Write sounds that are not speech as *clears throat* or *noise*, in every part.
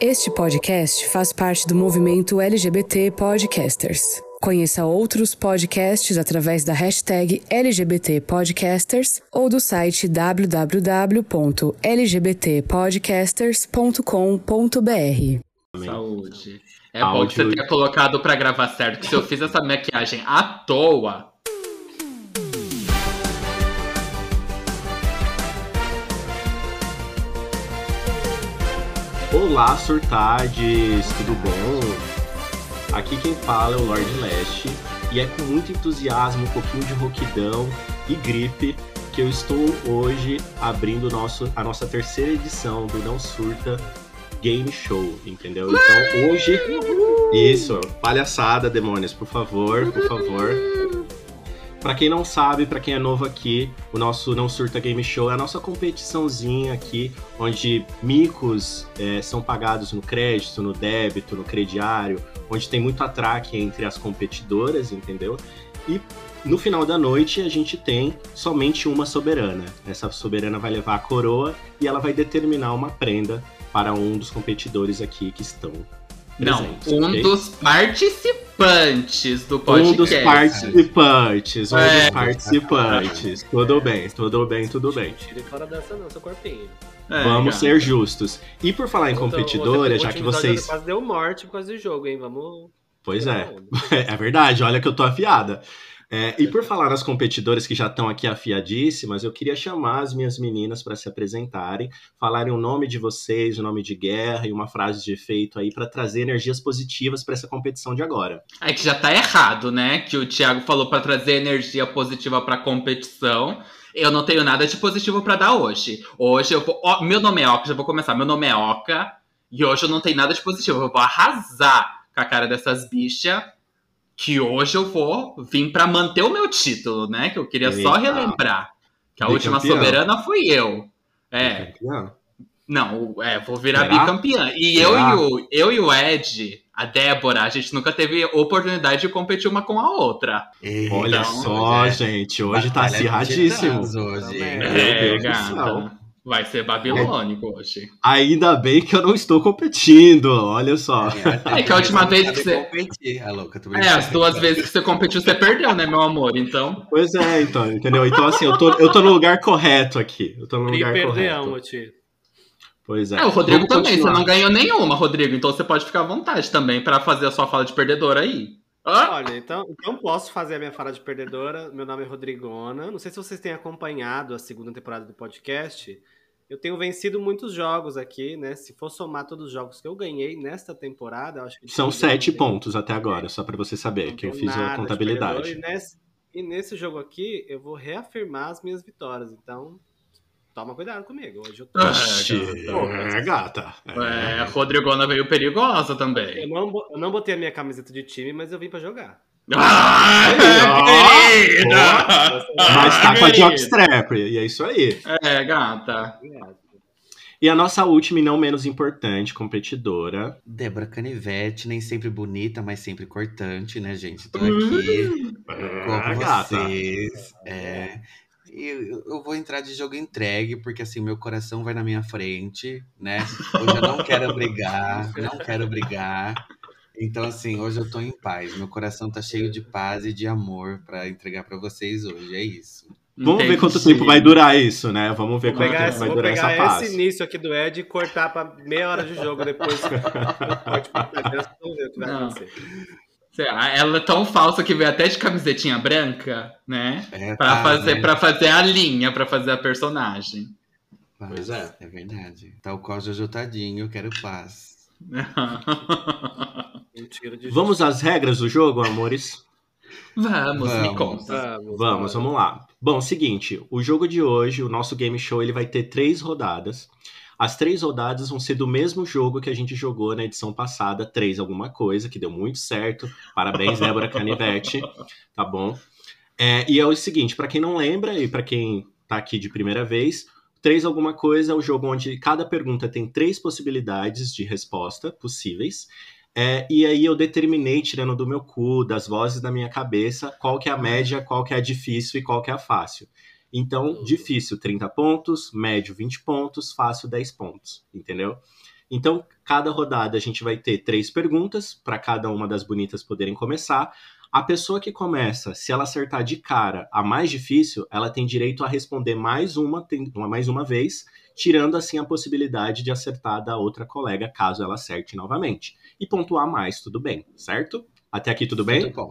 Este podcast faz parte do movimento LGBT Podcasters. Conheça outros podcasts através da hashtag LGBT Podcasters ou do site www.lgbtpodcasters.com.br. Saúde. É bom que você tenha colocado pra gravar certo, que se eu fiz essa maquiagem à toa. Olá, surtades, tudo bom? Aqui quem fala é o Lord Leste e é com muito entusiasmo, um pouquinho de roquidão e gripe que eu estou hoje abrindo nosso, a nossa terceira edição do Não Surta Game Show, entendeu? Então hoje. Isso, palhaçada, demônios, por favor, por favor. Para quem não sabe, para quem é novo aqui, o nosso Não Surta Game Show é a nossa competiçãozinha aqui, onde micos é, são pagados no crédito, no débito, no crediário, onde tem muito atraque entre as competidoras, entendeu? E no final da noite a gente tem somente uma soberana. Essa soberana vai levar a coroa e ela vai determinar uma prenda para um dos competidores aqui que estão não, um okay? dos participantes do podcast. Um dos participantes, um é. dos participantes. tudo bem, tudo bem, tudo bem. Tire fora dessa não, seu corpinho. É, Vamos ser justos. E por falar em competidora, já que vocês. Quase deu morte por causa do jogo, hein? Vamos. Pois é. *laughs* É verdade, olha que eu tô afiada. É, e por falar nas competidoras que já estão aqui afiadíssimas, eu queria chamar as minhas meninas para se apresentarem, falarem o nome de vocês, o nome de guerra e uma frase de efeito aí para trazer energias positivas para essa competição de agora. É que já tá errado, né? Que o Thiago falou para trazer energia positiva para a competição. Eu não tenho nada de positivo para dar hoje. Hoje eu vou. Meu nome é Oca, já vou começar. Meu nome é Oca. E hoje eu não tenho nada de positivo. Eu vou arrasar com a cara dessas bichas que hoje eu vou vir para manter o meu título, né? Que eu queria Eita. só relembrar. Que a última campeão. soberana fui eu. É. Não, é, vou virar Será? bicampeã. E eu e, o, eu e o Ed, a Débora, a gente nunca teve oportunidade de competir uma com a outra. Eita, Olha então, só, é. gente, hoje tá acirradíssimo. Hoje. É, gata. Vai ser babilônico é. hoje. Ainda bem que eu não estou competindo, olha só. É, *laughs* que a última vez que você. Competir. É, louca, é, as duas vezes que você competiu, você perdeu, né, meu amor? Então. Pois é, então, entendeu? Então, assim, eu tô, eu tô no lugar correto aqui. Eu tô no lugar e correto. Tio. Pois é. É, o Rodrigo Vamos também, continuar. você não ganhou nenhuma, Rodrigo. Então você pode ficar à vontade também para fazer a sua fala de perdedor aí. Olha, então, então posso fazer a minha fala de perdedora. Meu nome é Rodrigona. Não sei se vocês têm acompanhado a segunda temporada do podcast. Eu tenho vencido muitos jogos aqui, né? Se for somar todos os jogos que eu ganhei nesta temporada, acho que. São sete pontos até agora, só para você saber, que eu fiz a contabilidade. E nesse, e nesse jogo aqui, eu vou reafirmar as minhas vitórias. Então, toma cuidado comigo. Hoje eu tô. Oxi, é, gata. É, a Rodrigona veio perigosa também. Eu não, eu não botei a minha camiseta de time, mas eu vim para jogar. Ah, querida! Mas tá com a jockstrap, e é isso aí. É, gata. E a nossa última e não menos importante competidora. Débora Canivete, nem sempre bonita, mas sempre cortante, né, gente? Tô aqui hum, com é, vocês. É, e eu vou entrar de jogo entregue, porque assim, meu coração vai na minha frente, né? Hoje eu não quero brigar, não quero brigar. Então, assim, hoje eu tô em paz. Meu coração tá cheio de paz e de amor para entregar para vocês hoje. É isso. Vamos Entendi. ver quanto tempo vai durar isso, né? Vamos ver vou quanto tempo esse, vai durar essa paz. Vou pegar esse início aqui do Ed e cortar para meia hora de jogo depois. *laughs* Ela é tão falsa que veio até de camisetinha branca, né? É, pra, tá, fazer, né? pra fazer a linha, pra fazer a personagem. pois é. É verdade. Tal qual Jojo Tadinho, eu quero paz. *laughs* Vamos às regras do jogo, amores? Vamos, vamos, me conta. Vamos, vamos, vamos lá. Bom, seguinte, o jogo de hoje, o nosso game show, ele vai ter três rodadas. As três rodadas vão ser do mesmo jogo que a gente jogou na edição passada, três alguma coisa, que deu muito certo. Parabéns, Débora Canivete, tá bom? É, e é o seguinte, para quem não lembra e para quem tá aqui de primeira vez, Três alguma coisa é o jogo onde cada pergunta tem três possibilidades de resposta possíveis. É, e aí eu determinei, tirando do meu cu, das vozes da minha cabeça, qual que é a média, qual que é a difícil e qual que é a fácil. Então, uhum. difícil 30 pontos, médio 20 pontos, fácil 10 pontos, entendeu? Então, cada rodada a gente vai ter três perguntas para cada uma das bonitas poderem começar. A pessoa que começa, se ela acertar de cara a mais difícil, ela tem direito a responder mais uma, mais uma vez, tirando assim a possibilidade de acertar da outra colega caso ela acerte novamente. E pontuar mais, tudo bem, certo? Até aqui tudo bem? Tudo bom.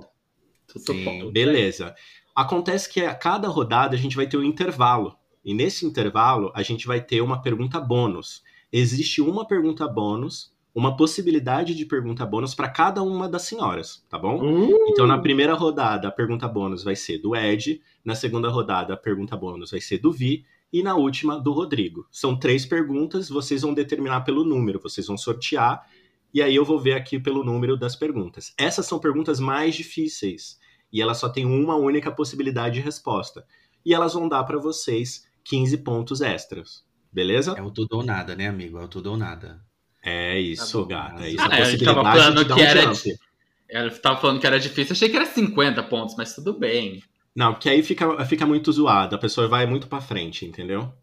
Tudo Sim, bom. Beleza. Acontece que a cada rodada a gente vai ter um intervalo. E nesse intervalo a gente vai ter uma pergunta bônus existe uma pergunta bônus, uma possibilidade de pergunta bônus para cada uma das senhoras, tá bom? Uh! Então, na primeira rodada, a pergunta bônus vai ser do Ed, na segunda rodada, a pergunta bônus vai ser do Vi, e na última, do Rodrigo. São três perguntas, vocês vão determinar pelo número, vocês vão sortear, e aí eu vou ver aqui pelo número das perguntas. Essas são perguntas mais difíceis, e elas só têm uma única possibilidade de resposta. E elas vão dar para vocês 15 pontos extras. Beleza? É o tudo ou nada, né, amigo? É o tudo ou nada. É isso, tá gata. É isso. Ah, a gente tava falando que um era. Ela tava falando que era difícil. Achei que era 50 pontos, mas tudo bem. Não, porque aí fica, fica muito zoado. A pessoa vai muito pra frente, entendeu?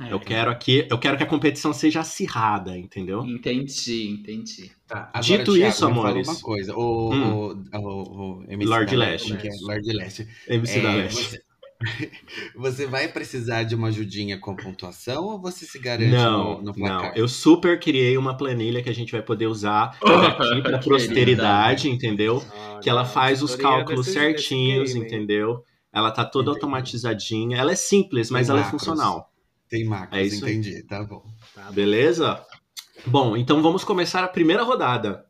É, eu quero aqui, eu quero que a competição seja acirrada, entendeu? Entendi, entendi. Tá, agora, Dito Thiago, isso, amores. Uma coisa, o, hum. o, o, o MC Lord Leste. É? Lord Leste. MC é, da Leste. Você, *laughs* Você vai precisar de uma ajudinha com pontuação ou você se garante não, no, no placar? Não, eu super criei uma planilha que a gente vai poder usar *laughs* aqui para prosperidade, entendeu? Ah, que ela faz os cálculos certinhos, game, entendeu? Ela tá toda entendi. automatizadinha. Ela é simples, mas Tem ela macros. é funcional. Tem macros, é isso entendi. Tá bom. Tá Beleza? Bom, então vamos começar a primeira rodada.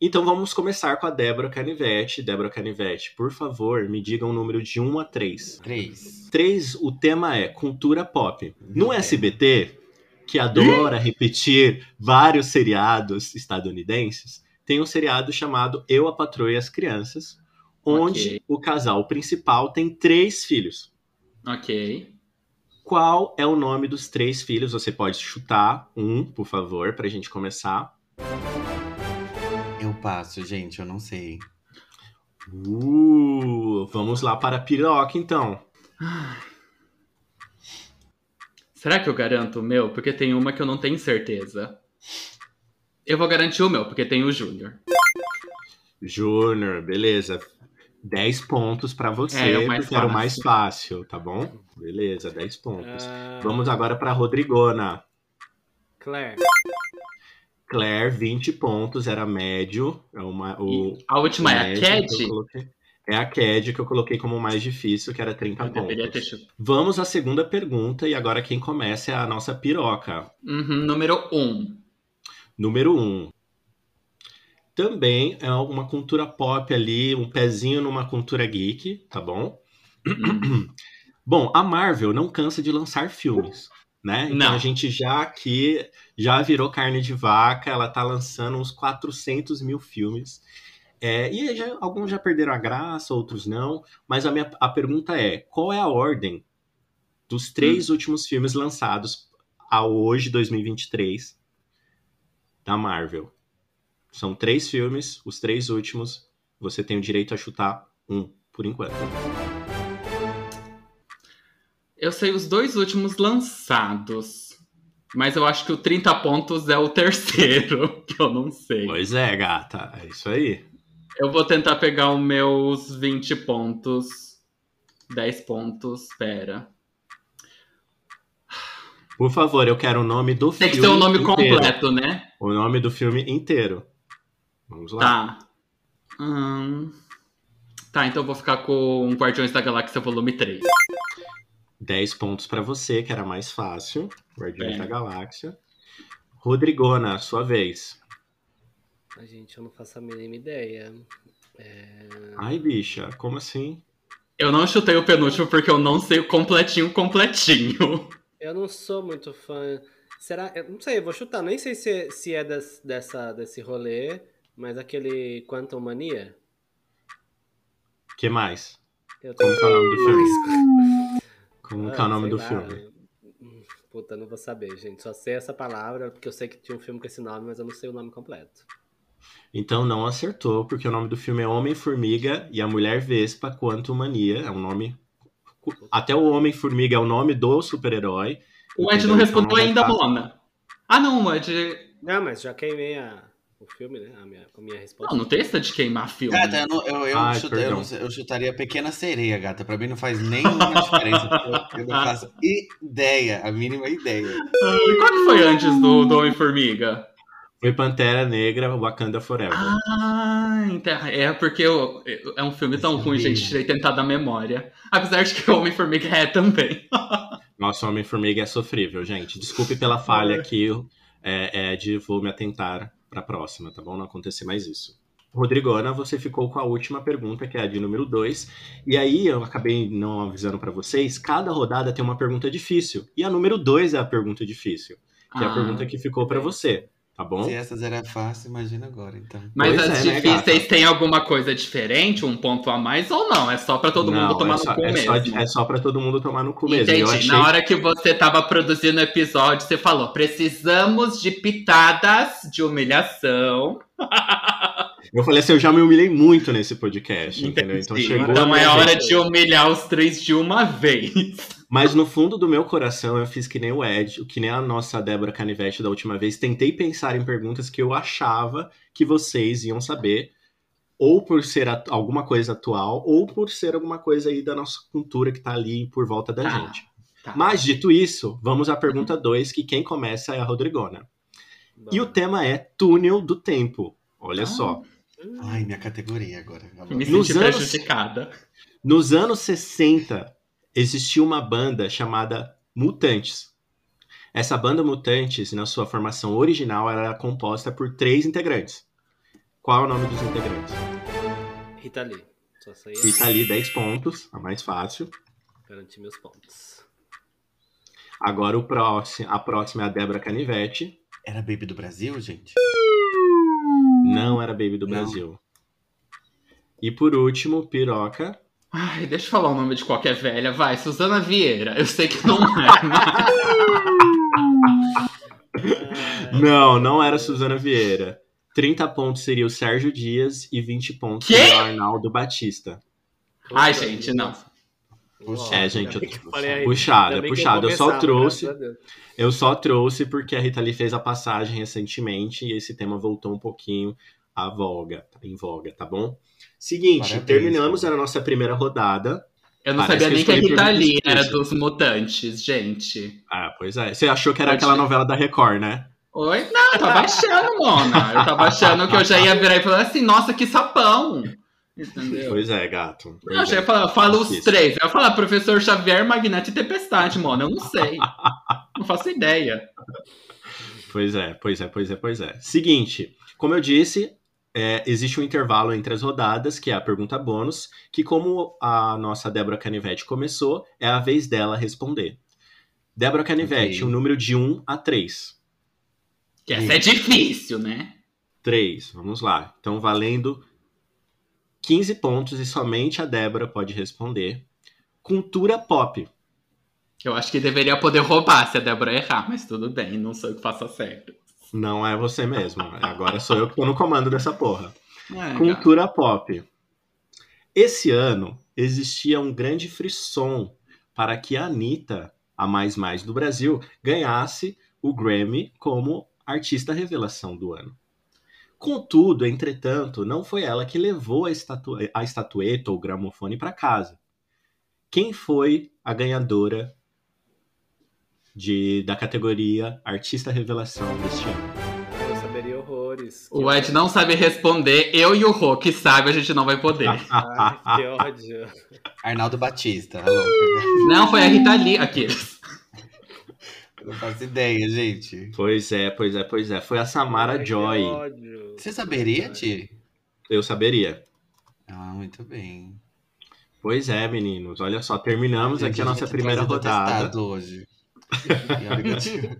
Então vamos começar com a Débora Canivete. Débora Canivete, por favor, me diga um número de 1 a 3. 3. 3, o tema é cultura pop. No SBT, que adora repetir vários seriados estadunidenses, tem um seriado chamado Eu, a Patroa e as Crianças, onde okay. o casal principal tem três filhos. Ok. Qual é o nome dos três filhos? Você pode chutar um, por favor, para a gente começar. Passo, gente, eu não sei. Uh, vamos lá para a piroca, então. Será que eu garanto o meu? Porque tem uma que eu não tenho certeza. Eu vou garantir o meu, porque tem o Júnior. Júnior, beleza. 10 pontos para você, é, porque fácil. era o mais fácil, tá bom? Beleza, 10 pontos. Uh... Vamos agora para Rodrigona. Claire. Claire, 20 pontos, era médio. É uma, o, a última é a Cad? É a Cad que eu coloquei como mais difícil, que era 30 eu pontos. Ter... Vamos à segunda pergunta, e agora quem começa é a nossa piroca. Uhum, número 1. Um. Número 1. Um. Também é uma cultura pop ali, um pezinho numa cultura geek, tá bom? Uhum. *clears throat* bom, a Marvel não cansa de lançar filmes né? Então Não. a gente já aqui já virou carne de vaca, ela tá lançando uns 400 mil filmes. É, e já, alguns já perderam a graça, outros não. Mas a minha a pergunta é: qual é a ordem dos três hum. últimos filmes lançados a hoje, 2023, da Marvel? São três filmes, os três últimos. Você tem o direito a chutar um, por enquanto. Eu sei os dois últimos lançados. Mas eu acho que o 30 pontos é o terceiro, *laughs* que eu não sei. Pois é, gata. É isso aí. Eu vou tentar pegar os meus 20 pontos. 10 pontos. Pera. Por favor, eu quero o nome do filme. Tem que ser o nome inteiro. completo, né? O nome do filme inteiro. Vamos lá. Tá. Hum... Tá, então eu vou ficar com Guardiões da Galáxia Volume 3. 10 pontos para você, que era mais fácil. Guardiões é. da Galáxia. Rodrigona, sua vez. A gente, eu não faço a mínima ideia. É... Ai, bicha, como assim? Eu não chutei o penúltimo porque eu não sei o completinho, completinho. Eu não sou muito fã. Será? Eu não sei, eu vou chutar. Nem sei se, se é des, dessa, desse rolê, mas aquele Quantum Mania. que mais? Eu tô... Como é o nome do filme? Como ah, é o nome do lá. filme? Puta, não vou saber, gente. Só sei essa palavra, porque eu sei que tinha um filme com esse nome, mas eu não sei o nome completo. Então não acertou, porque o nome do filme é Homem-Formiga e a Mulher Vespa Quanto Mania. É um nome. Até o Homem-Formiga é o nome do super-herói. O Ed não respondeu ainda, Mona. Ah, não, de- Não, mas já queimei a, o filme, né? A minha, a minha resposta. Não, não tem essa de queimar filme. Gata, eu, não- eu, eu, Ai, chuta- eu, não eu chutaria Pequena Sereia, gata. Pra mim não faz nenhuma diferença. Eu não faço ideia, a mínima ideia. E qual que foi antes do, do Homem-Formiga? Foi Pantera Negra, Wakanda Forever. Ah, então, é porque eu- eu- é um filme tão ruim, gente, tirei tentar da memória. Apesar de que o Homem-Formiga é também. *laughs* Nossa, Homem-Formiga é sofrível, gente. Desculpe pela falha aqui. É, é de vou me atentar pra próxima, tá bom? Não acontecer mais isso. Rodrigona, você ficou com a última pergunta, que é a de número 2. E aí, eu acabei não avisando pra vocês, cada rodada tem uma pergunta difícil. E a número 2 é a pergunta difícil, que é a Ah, pergunta que ficou pra você, tá bom? Se essas era fácil, imagina agora, então. Mas Pois as é, né, difíceis gata? têm alguma coisa diferente, um ponto a mais ou não? É só pra todo Não, mundo tomar é só, no cu é mesmo. Só, é só pra todo mundo tomar no cu mesmo. Entendi. Eu achei Na hora que você tava produzindo o episódio, você falou: precisamos de pitadas de humilhação. *laughs* Eu falei assim, eu já me humilhei muito nesse podcast, entendeu? Então Entendi. chegou. Então é hora de humilhar os três de uma vez. Mas no fundo do meu coração eu fiz que nem o Ed, que nem a nossa Débora Canivete da última vez. Tentei pensar em perguntas que eu achava que vocês iam saber, ou por ser alguma coisa atual, ou por ser alguma coisa aí da nossa cultura que tá ali por volta da Tá, gente. tá. Mas dito isso, vamos à pergunta 2, que quem começa é a Rodrigona. E o tema é túnel do tempo. Olha Ah. só. Ai, minha categoria agora. Me Nos senti anos- prejudicada. Nos anos 60, existiu uma banda chamada Mutantes. Essa banda Mutantes, na sua formação original, era composta por três integrantes. Qual é o nome dos integrantes? Rita Lee. Fica ali 10 pontos, a mais fácil. garantir meus pontos. Agora o próximo, a próxima é a Débora Canivete. Era Baby do Brasil, gente? Não era Baby do Não. Brasil. E por último, Piroca. Ai, deixa eu falar o nome de qualquer velha. Vai, Suzana Vieira. Eu sei que não é, mas... *laughs* Não, não era Suzana Vieira. 30 pontos seria o Sérgio Dias e 20 pontos Quê? seria o Arnaldo Batista. Ai, gente, não. Puxa, É, gente, eu- eu falei aí, Puxada, bem que puxada. Eu só trouxe. Eu só trouxe porque a Rita Lee fez a passagem recentemente e esse tema voltou um pouquinho à voga, em voga, tá bom? Seguinte, Parabéns, terminamos cara. a nossa primeira rodada. Eu não Parece sabia que nem que a Rita Lee era dos mutantes, gente. Ah, pois é. Você achou que era Pode aquela novela da Record, né? Oi? Não, eu tava achando, Mona. Eu tava achando que eu já ia virar e falar assim, nossa, que sapão. Entendeu? Pois é, gato. Pois Não, eu já é. ia falar, fala os três. Eu ia falar professor Xavier, Magneto e Tempestade, mano. Eu não sei. *laughs* não faço ideia. Pois é, pois é, pois é, pois é. Seguinte, como eu disse, é, existe um intervalo entre as rodadas, que é a pergunta bônus, que como a nossa Débora Canivete começou, é a vez dela responder. Débora Canivete, Ok. um número de 1 a 3. Que essa é difícil, né? 3, vamos lá. Então, valendo 15 pontos e somente a Débora pode responder. Cultura pop. Eu acho que deveria poder roubar se a Débora errar, mas tudo bem, não sou eu que faça certo. Não é você mesmo. Agora sou eu que tô no comando dessa porra. É, cara. Cultura pop. Esse ano existia um grande frisson para que a Anitta, a mais mais do Brasil, ganhasse o Grammy como artista revelação do ano. Contudo, entretanto, não foi ela que levou a, estatu a estatueta ou gramofone para casa. Quem foi a ganhadora de, da categoria Artista Revelação deste ano? Eu saberia horrores. O Ed não sabe responder, eu e o Rô, que sabe, a gente não vai poder. *laughs* Ai, que ódio. Arnaldo Batista, louca. Não, foi a Rita Lee. Aqui. Eu não faço ideia, gente. Pois é, pois é, pois é. Foi a Samara Ai, que Joy. ódio. Você saberia, Ti? Eu saberia. Ah, muito bem. Pois é, meninos. Olha só, terminamos Gente, aqui a nossa primeira rodada. hoje. *laughs*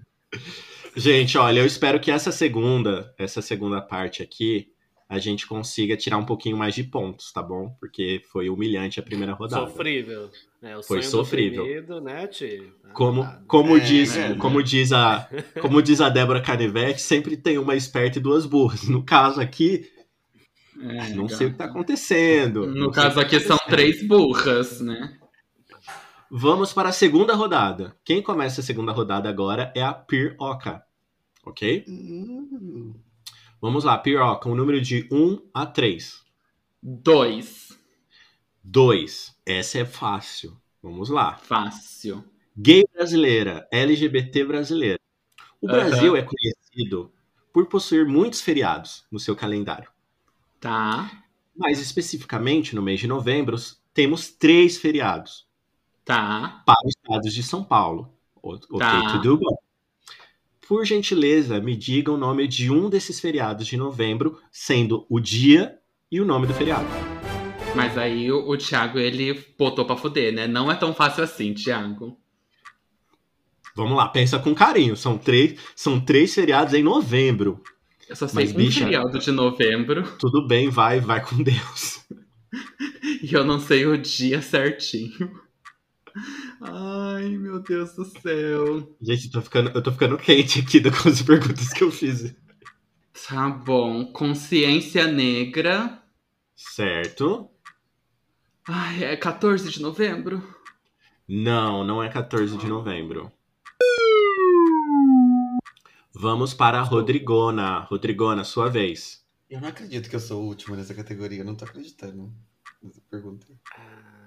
Gente, olha, eu espero que essa segunda, essa segunda parte aqui, a gente consiga tirar um pouquinho mais de pontos, tá bom? Porque foi humilhante a primeira rodada. Sofrível. É, o Foi sonho sofrível. do oprimido, né? Tá Como, errado. como, É, diz, né? como, diz a, como diz a Débora Canivete, sempre tem uma esperta e duas burras. No caso aqui, É, não sei o que tá gata. acontecendo. No caso aqui tá são três burras, né? Vamos para a segunda rodada. Quem começa a segunda rodada agora é a Piroca. ok? Uhum. Vamos lá, Piroca, um número de 1 a 3. 2. 2. Essa é fácil. Vamos lá. Fácil. Gay brasileira, LGBT brasileira. O Brasil é conhecido por possuir muitos feriados no seu calendário. Tá. Mais especificamente, no mês de novembro, temos três feriados. Tá. Para os estados de São Paulo. Ok, tá. tudo bom. Por gentileza, me diga o nome de um desses feriados de novembro, sendo o dia e o nome do feriado. Mas aí o, o Thiago, ele botou pra fuder, né? Não é tão fácil assim, Thiago. Vamos lá, pensa com carinho. São três, são três feriados em novembro. Eu só sei Mas, um bicha, feriado de novembro. Tudo bem, vai, vai com Deus. *laughs* e eu não sei o dia certinho. Ai, meu Deus do céu. Gente, eu tô ficando, eu tô ficando quente aqui *laughs* com as perguntas que eu fiz. Tá bom. Consciência negra. Certo. Ai, é 14 de novembro? Não, não é 14 de novembro. Vamos para a Rodrigona. Rodrigona, sua vez. Eu não acredito que eu sou o último nessa categoria. Eu não tô acreditando nessa pergunta. Ah,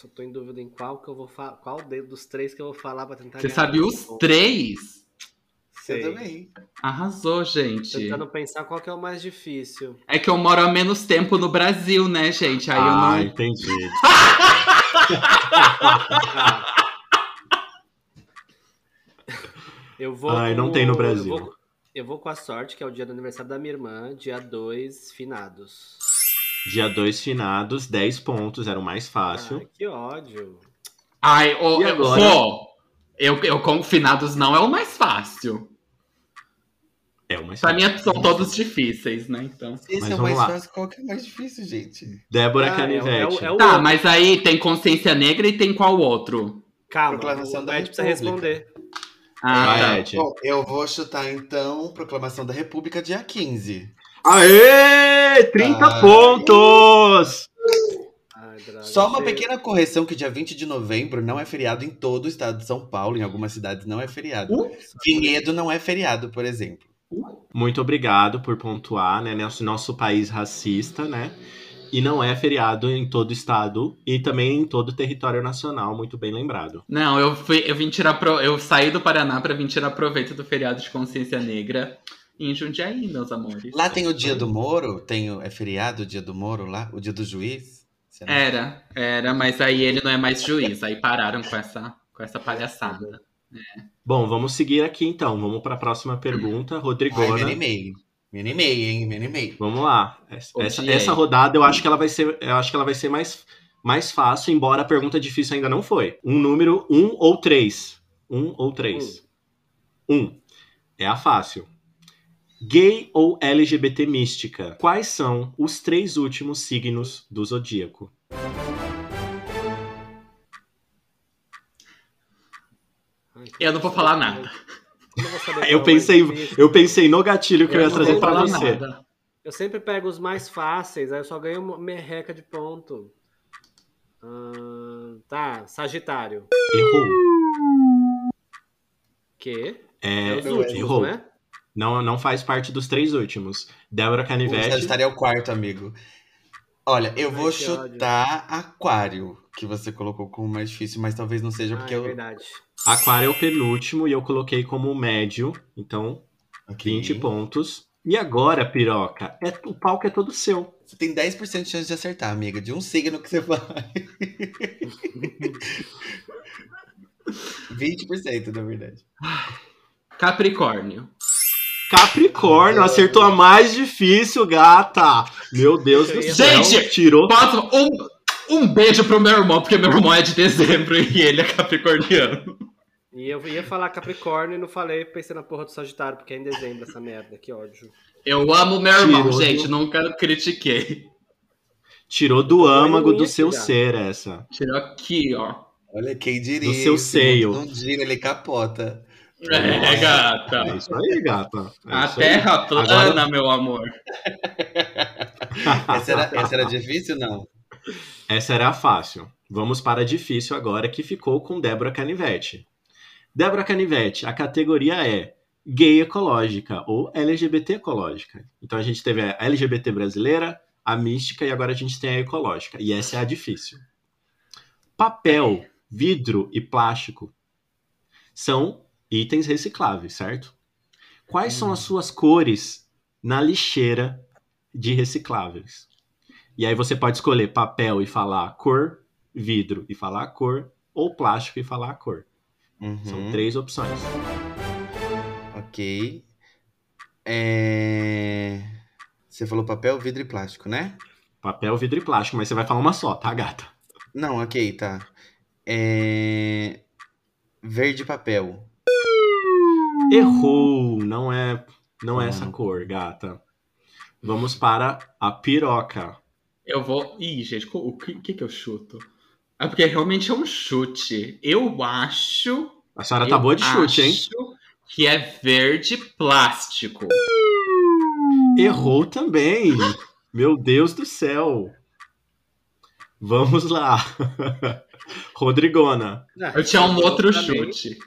só tô em dúvida em qual que eu vou falar. Qual dos três que eu vou falar pra tentar Você sabe os três? Sei. Eu também. Arrasou, gente. Tentando pensar qual que é o mais difícil. É que eu moro há menos tempo no Brasil, né, gente? Aí ah, eu não. Ah, entendi. *laughs* Eu vou. Ai, não tem no Brasil. Eu vou, eu vou, com a sorte, que é o dia do aniversário da minha irmã, dia 2, finados. Dia 2, finados, 10 pontos, era o mais fácil. Ai, que ódio. Ai, oh, e agora? Pô, eu, eu com finados não é o mais fácil. É o mais pra fácil. Pra mim são todos difíceis, né? Então. Esse mas é o mais lá. fácil, qual que é o mais difícil, gente? Débora ah, Canivete. É, é, é tá, mas aí tem consciência negra e tem qual outro? Calma, Proclamação da precisa responder. Ah, Vai, tá. Bom, eu vou chutar então Proclamação da República dia 15. Aê! 30 ah, pontos! Só uma pequena correção que dia 20 de novembro não é feriado em todo o estado de São Paulo, em algumas cidades não é feriado. Uh, Vinhedo não é feriado, por exemplo. Muito obrigado por pontuar, né? Nosso, nosso país racista, né? E não é feriado em todo o estado e também em todo o território nacional, muito bem lembrado. Não, eu fui, eu vim tirar pro, eu saí do Paraná para vir tirar proveito do feriado de consciência negra em Jundiaí, meus amores. Lá tem o dia do Moro, tem o, é feriado o dia do Moro lá, o dia do juiz? Era, era, mas aí ele não é mais juiz, aí pararam com essa com essa palhaçada. É. Bom, vamos seguir aqui então. Vamos para a próxima pergunta, Rodrigona. Ai, me animei. Me animei, hein? Me animei. Vamos lá. Essa, essa, rodada eu acho que ela vai ser, eu acho que ela vai ser mais, mais fácil, embora a pergunta difícil ainda não foi. Um número um ou três. Um ou três. Um. um. É a fácil. Gay ou LGBT mística? Quais são os três últimos signos do zodíaco? Eu não vou falar nada. Eu pensei, eu pensei no gatilho que eu, eu ia trazer para você. Nada. Eu sempre pego os mais fáceis, aí eu só ganho uma merreca de ponto. Uh, tá, Sagitário. Errou. Que? É, é últimos, errou. Né? Não, não faz parte dos três últimos. Débora Canivete. O Sagitário é o quarto, amigo. Olha, eu vou chutar ódio. Aquário, que você colocou como mais difícil, mas talvez não seja porque ah, é eu. verdade. Aquário é o penúltimo e eu coloquei como médio, então okay. 20 pontos. E agora, piroca, é, o palco é todo seu. Você tem 10% de chance de acertar, amiga, de um signo que você *laughs* vai. 20%, na verdade. Capricórnio. Capricórnio, acertou a mais difícil, gata. Meu Deus do céu. Gente, tirou. Posso, um, um beijo pro meu irmão, porque meu irmão é de dezembro e ele é capricorniano. E eu ia falar Capricórnio e não falei, pensei na porra do Sagitário, porque é em dezembro essa merda, que ódio. Eu amo meu irmão, Tirou gente, do... nunca critiquei. Tirou do âmago do seu tirar. ser essa. Tirou aqui, ó. Olha, quem diria. Do seu seio. Não gira, ele capota. É, gata. É isso aí, gata. É a terra aí. plana, Agora... meu amor. *laughs* essa, era, essa era difícil, não? Essa era fácil. Vamos para a difícil agora, que ficou com Débora Canivete. Débora Canivete, a categoria é gay ecológica ou LGBT ecológica. Então a gente teve a LGBT brasileira, a mística e agora a gente tem a ecológica. E essa é a difícil. Papel, vidro e plástico são itens recicláveis, certo? Quais hum. são as suas cores na lixeira de recicláveis? E aí você pode escolher papel e falar a cor, vidro e falar a cor, ou plástico e falar a cor. Uhum. São três opções. Ok. É... Você falou papel, vidro e plástico, né? Papel, vidro e plástico, mas você vai falar uma só, tá, gata? Não, ok, tá. É... Verde papel. Errou! Não é, não é essa cor, gata. Vamos para a piroca. Eu vou. Ih, gente, o que, que, que eu chuto? É porque realmente é um chute. Eu acho. A senhora tá boa de chute, hein? Que é verde plástico. Errou também. Meu Deus do céu. Vamos lá. *laughs* Rodrigona. Eu tinha um outro chute.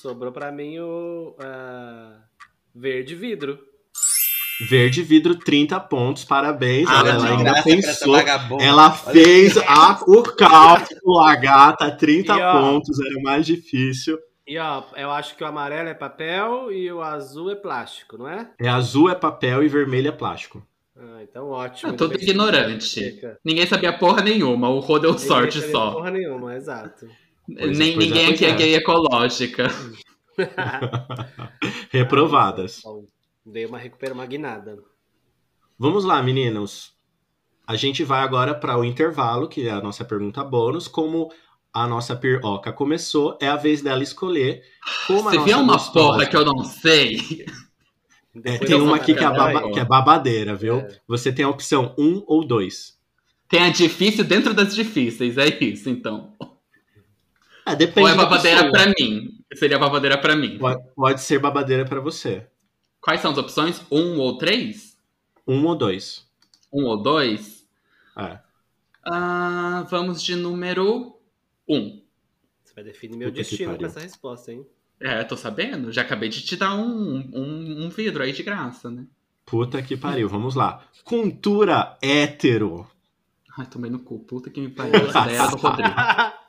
Sobrou para mim o uh, verde vidro. Verde vidro, 30 pontos, parabéns. Ah, ela, ainda pensou. Ela fez a, o cálculo, a gata, 30 e, ó, pontos, era mais difícil. E ó, eu acho que o amarelo é papel e o azul é plástico, não é? É azul é papel e vermelho é plástico. Ah, então ótimo. É todo ignorante. Ninguém sabia porra nenhuma, o Rô deu sorte só. Porra nenhuma, exato. Nem, ninguém é, aqui é gay ecológica. *laughs* Reprovadas. Ah, Dei uma recupera uma guinada. Vamos lá, meninos. A gente vai agora para o intervalo, que é a nossa pergunta bônus. Como a nossa piroca começou, é a vez dela escolher como Você a viu uma gostosa... porra que eu não sei? *laughs* É, tem uma aqui que é, baba, que é, babadeira, viu? É. Você tem a opção 1 um ou 2. Tem a difícil dentro das difíceis, é isso, então. É, depende ou é babadeira para mim? Seria babadeira para mim. Pode, pode ser babadeira para você. Quais são as opções? Um ou três? Um ou dois. Um ou dois? É. Ah, vamos de número um. Você vai definir meu Puta destino com essa resposta, hein? É, tô sabendo. Já acabei de te dar um, um, um vidro aí de graça, né? Puta que pariu. Vamos lá. Cultura hétero. Ai, tomei no cu. Puta que me pariu. Essa ideia do Rodrigo. *laughs*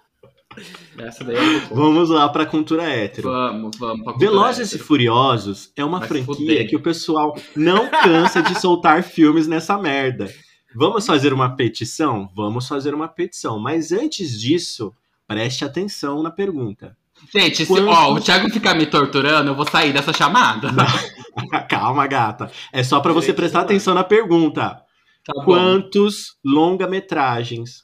Essa daí é Vamos lá pra cultura hétero. Vamos, vamos pra Velozes hétero. e Furiosos é uma Vai franquia que o pessoal não cansa de soltar *laughs* filmes nessa merda. Vamos fazer uma petição? Vamos fazer uma petição. Mas antes disso, preste atenção na pergunta. Gente, Quanto... se ó, o Thiago ficar me torturando, eu vou sair dessa chamada. *laughs* Calma, gata. É só para você prestar atenção na pergunta. Tá Quantos longa-metragens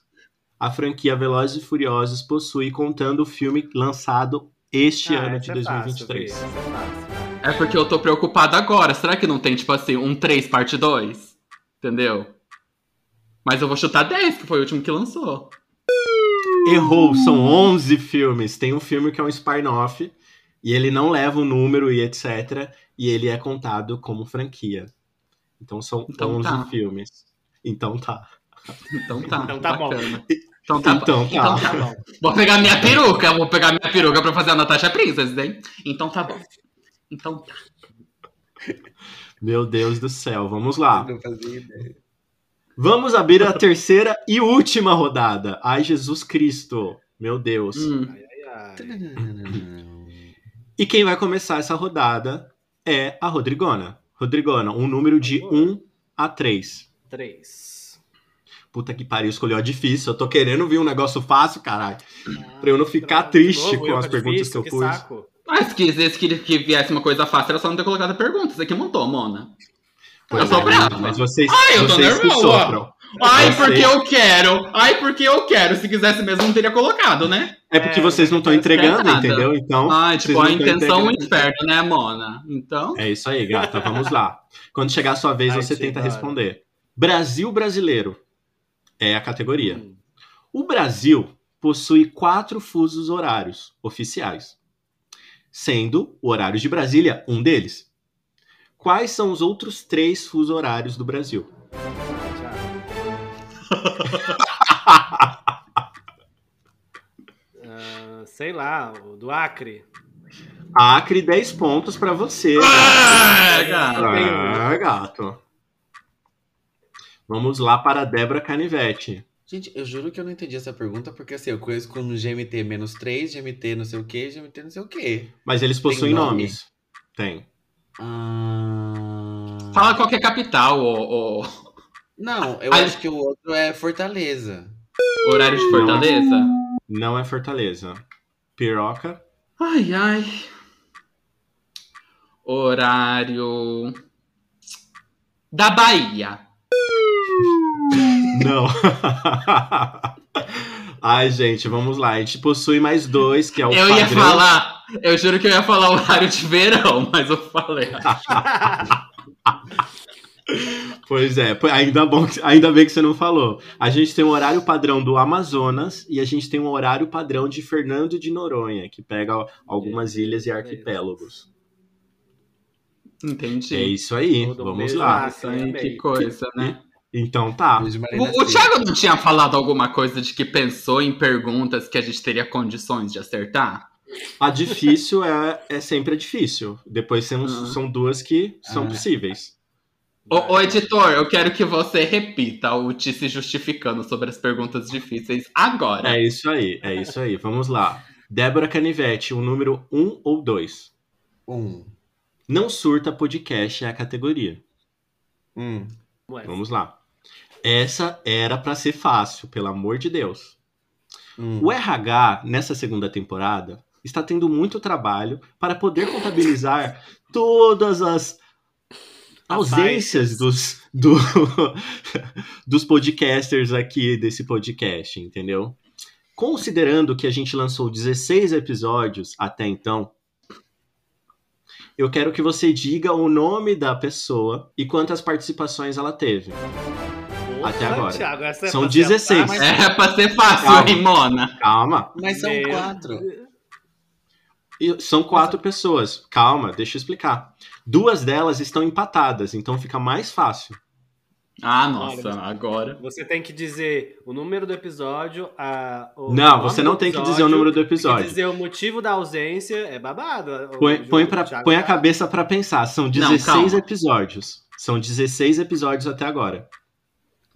a franquia Velozes e Furiosos possui, contando o filme lançado este ah, ano de 2023. É, fácil, é, porque eu tô preocupado agora. Será que não tem, tipo assim, um 3 parte 2? Entendeu? Mas eu vou chutar 10, que foi o último que lançou. Errou, são 11 filmes. Tem um filme que é um spin-off, e ele não leva o um número e etc. E ele é contado como franquia. Então são então 11 tá. filmes. Então tá. Então tá. Então tá bom. Então tá, então, bom. Tá. então tá bom. Vou pegar minha peruca, vou pegar minha peruca pra fazer a Natasha Princess, hein? Então tá bom. Então tá. Meu Deus do céu, vamos lá. Não fazia ideia. Vamos abrir a terceira e última rodada. Ai, Jesus Cristo. Meu Deus. Hum. Ai, ai, ai. E quem vai começar essa rodada é a Rodrigona. Rodrigona, um número de 1 a 3. 3 puta que pariu, escolheu a difícil. Eu tô querendo vir um negócio fácil, caralho. Ah, pra eu não ficar triste novo, com as perguntas difícil, que eu pus. Saco. Mas que se que, que viesse uma coisa fácil, era só não ter colocado perguntas. Aqui montou, Mona. Pois eu sou é, brava. Mas vocês, Ai, eu vocês que sofram. Ai, porque eu quero. Ai, porque eu quero. Se quisesse mesmo, não teria colocado, né? É porque é, vocês não estão entregando, entendeu? Então. Ai, tipo, a intenção é inferno, né, Mona? Então. É isso aí, gata. Vamos lá. Quando chegar a sua vez, Ai, você tenta responder. Brasil brasileiro é a categoria. Hum. O Brasil possui quatro fusos horários oficiais, sendo o horário de Brasília um deles. Quais são os outros três fusos horários do Brasil? uh, sei lá, o do Acre. Acre, 10 pontos pra você. Ah, gato. Ah, gato. Vamos lá para a Débora Canivete. Gente, eu juro que eu não entendi essa pergunta, porque assim, eu conheço como GMT menos 3, GMT não sei o que, GMT não sei o que. Mas eles possuem nome? nomes. Tem. Ah... Fala qual é capital, ô, ô... Não, eu acho que o outro é Fortaleza. Horário de Fortaleza? Não, não é Fortaleza. Piroca. Ai, ai. Horário. Da Bahia. Não. *laughs* Ai, gente, vamos lá. A gente possui mais dois, que é o Eu padrão. ia falar, eu juro que eu ia falar horário de verão, mas eu falei. *laughs* Pois é, ainda, bom, ainda bem que você não falou. A gente tem um horário padrão do Amazonas e a gente tem um horário padrão de Fernando de Noronha, que pega algumas ilhas e arquipélagos. Entendi. É isso aí, vamos lá. que coisa, né? Então tá. O, o Thiago não tinha falado alguma coisa de que pensou em perguntas que a gente teria condições de acertar? A difícil é, é sempre a difícil. Depois são, uhum. são duas que são ah. possíveis. Ô, ô, editor, eu quero que você repita o Ti se justificando sobre as perguntas difíceis agora. É isso aí, é isso aí. Vamos lá. Débora Canivete, o número 1 um ou 2? 1. Um. Não surta podcast é a categoria. Hum. Vamos lá. Essa era para ser fácil, pelo amor de Deus. Hum. O RH, nessa segunda temporada, está tendo muito trabalho para poder contabilizar *laughs* todas as ausências dos, do, *laughs* dos podcasters aqui desse podcast, entendeu? Considerando que a gente lançou 16 episódios até então, eu quero que você diga o nome da pessoa e quantas participações ela teve. Até agora. Thiago, é São 16. Ser... É pra ser fácil, Calma. hein, Mona? Calma. Mas são Meu... quatro. E são quatro pessoas. Calma, deixa eu explicar. Duas delas estão empatadas, então fica mais fácil. Ah, nossa, Olha, agora. Você tem que dizer o número do episódio. A, não, você não tem que dizer o número do episódio. Tem que dizer o motivo da ausência. É babado. Põe, põe, pra, põe a cabeça para pensar. São 16 não, episódios. São 16 episódios até agora.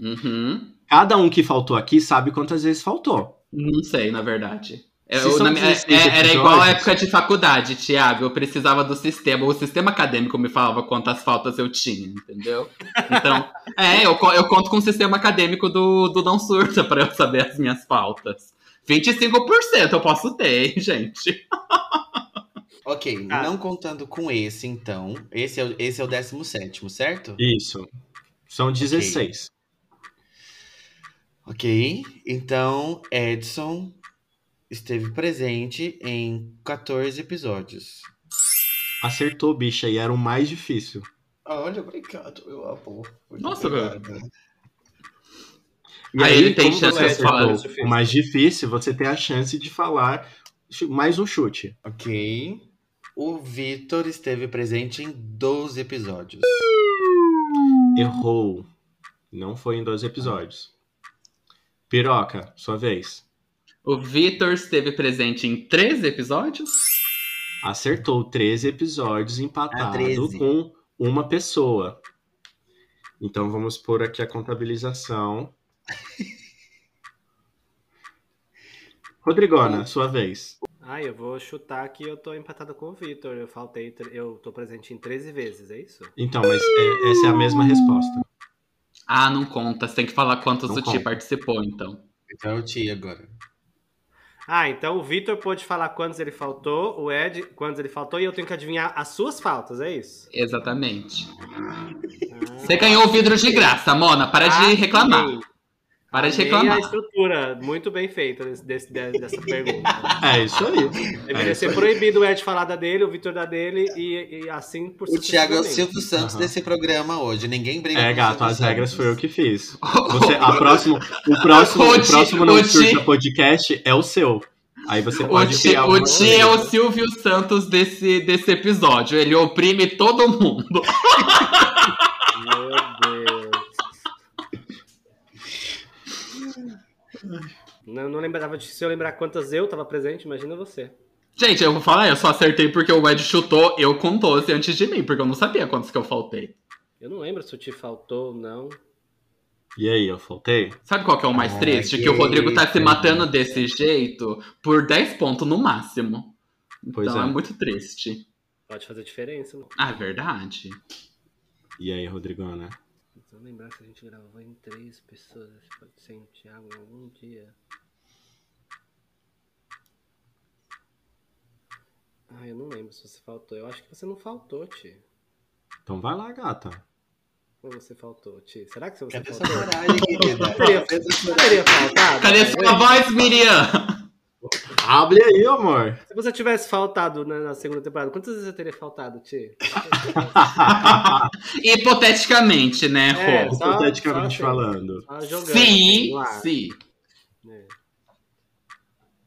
Uhum. Cada um que faltou aqui sabe quantas vezes faltou. Não sei, na verdade. Eu, na, é, é era igual a época de faculdade, Thiago. Eu precisava do sistema. O sistema acadêmico me falava quantas faltas eu tinha, entendeu? Então, *laughs* é, eu, eu conto com o sistema acadêmico do, do Não Surta para eu saber as minhas faltas. 25% eu posso ter, hein, gente? *laughs* Ok, ah. não contando com esse, então. Esse é, esse é o 17, certo? Isso. São 16. Ok, então Edson esteve presente em 14 episódios. Acertou, bicha, e era o mais difícil. Olha, obrigado, meu amor. Nossa, velho. E aí, aí ele tem chance de falar. O mais difícil, você tem a chance de falar mais um chute. Ok. O Vitor esteve presente em 12 episódios. Errou. Não foi em 12 episódios. Piroca, sua vez. O Vitor esteve presente em 13 episódios? Acertou 13 episódios empatado ah, 13. com uma pessoa. Então vamos pôr aqui a contabilização. *laughs* Rodrigona, sua vez. Ah, eu vou chutar que eu tô empatado com o Vitor. Eu faltei, eu tô presente em 13 vezes, é isso? Então, mas é, essa é a mesma resposta. Ah, não conta. Você tem que falar quantos não o Ti participou, então. Então é o Ti agora. Ah, então o Vitor pode falar quantos ele faltou, o Ed quantos ele faltou, e eu tenho que adivinhar as suas faltas, é isso? Exatamente. Ah. Você ganhou o vidro de graça, Mona. Para ah, de reclamar. Sim. Para de reclamar. a estrutura, muito bem feita desse, dessa *laughs* pergunta. É isso aí. Deveria é ser aí. proibido o Ed falar da dele, o Vitor da dele, e, e assim por O Thiago é o Silvio Santos uhum. desse programa hoje. Ninguém brinca É, gato, as regras foi eu que fiz. *laughs* Você, a próximo, o próximo, o, o próximo Não Surta Podcast é o seu. Aí você pode o criar O Ti é o Silvio Santos desse, desse episódio. Ele oprime todo mundo. *laughs* Não, não lembrava de se eu lembrar quantas eu estava presente, imagina você. Gente, eu vou falar, eu só acertei porque o Ed chutou, eu com 12 antes de mim, porque eu não sabia quantos que eu faltei. Eu não lembro se o te faltou ou não. E aí, eu faltei? Sabe qual que é o mais triste? Que o Rodrigo tá se matando desse jeito por 10 pontos no máximo. Pois então é. é. muito triste. Pode fazer diferença, não. Ah, é verdade. E aí, Rodrigona? Eu lembrar que a gente gravou em três pessoas, pode ser em Thiago em algum dia. Ah, eu não lembro se você faltou. Eu acho que você não faltou, Ti. Então vai lá, gata. Ou você faltou, Ti? Será que você Cadê faltou? coragem, querida? Não teria, Cadê não coragem? teria faltado? Cadê sua voz, Miriam? Abre aí, amor. Se você tivesse faltado né, na segunda temporada, quantas vezes você teria faltado, Ti? *laughs* Hipoteticamente, né, É, Rô? só- Hipoteticamente só assim. falando. Só jogando, Sim, ar. sim. É.